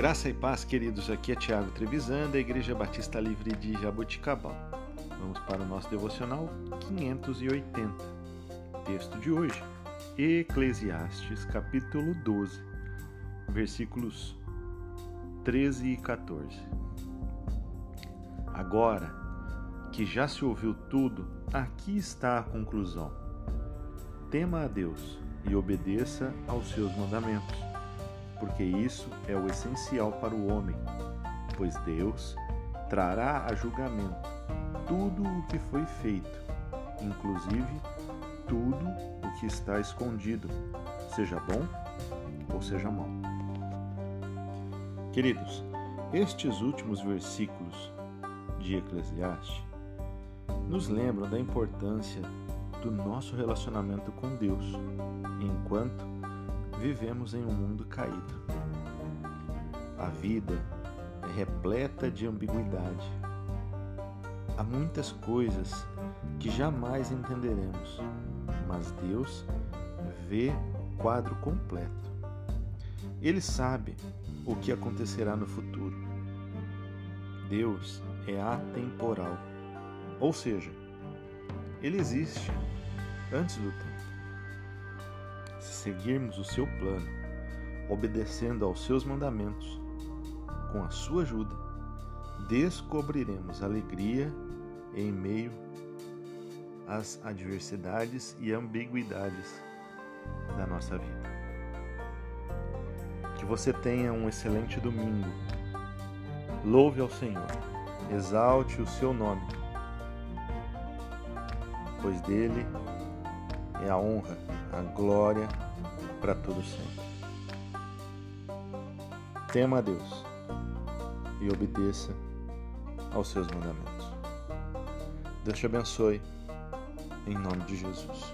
Graça e paz, queridos. Aqui é Tiago Trevisan, da Igreja Batista Livre de Jaboticabal. Vamos para o nosso devocional 580. Texto de hoje, Eclesiastes, capítulo 12, versículos 13 e 14. Agora que já se ouviu tudo, aqui está a conclusão. Tema a Deus e obedeça aos seus mandamentos porque isso é o essencial para o homem, pois Deus trará a julgamento tudo o que foi feito, inclusive tudo o que está escondido, seja bom ou seja mal. Queridos, estes últimos versículos de Eclesiastes nos lembram da importância do nosso relacionamento com Deus, enquanto vivemos em um mundo caído. A vida é repleta de ambiguidade. Há muitas coisas que jamais entenderemos, mas Deus vê o quadro completo. Ele sabe o que acontecerá no futuro. Deus é atemporal, ou seja, ele existe antes do tempo se seguirmos o seu plano, obedecendo aos seus mandamentos, com a sua ajuda, descobriremos alegria em meio às adversidades e ambiguidades da nossa vida. Que você tenha um excelente domingo. Louve ao Senhor, exalte o seu nome, pois dele é a honra a glória para todos sempre. Tema a Deus e obedeça aos seus mandamentos. Deus te abençoe, em nome de Jesus.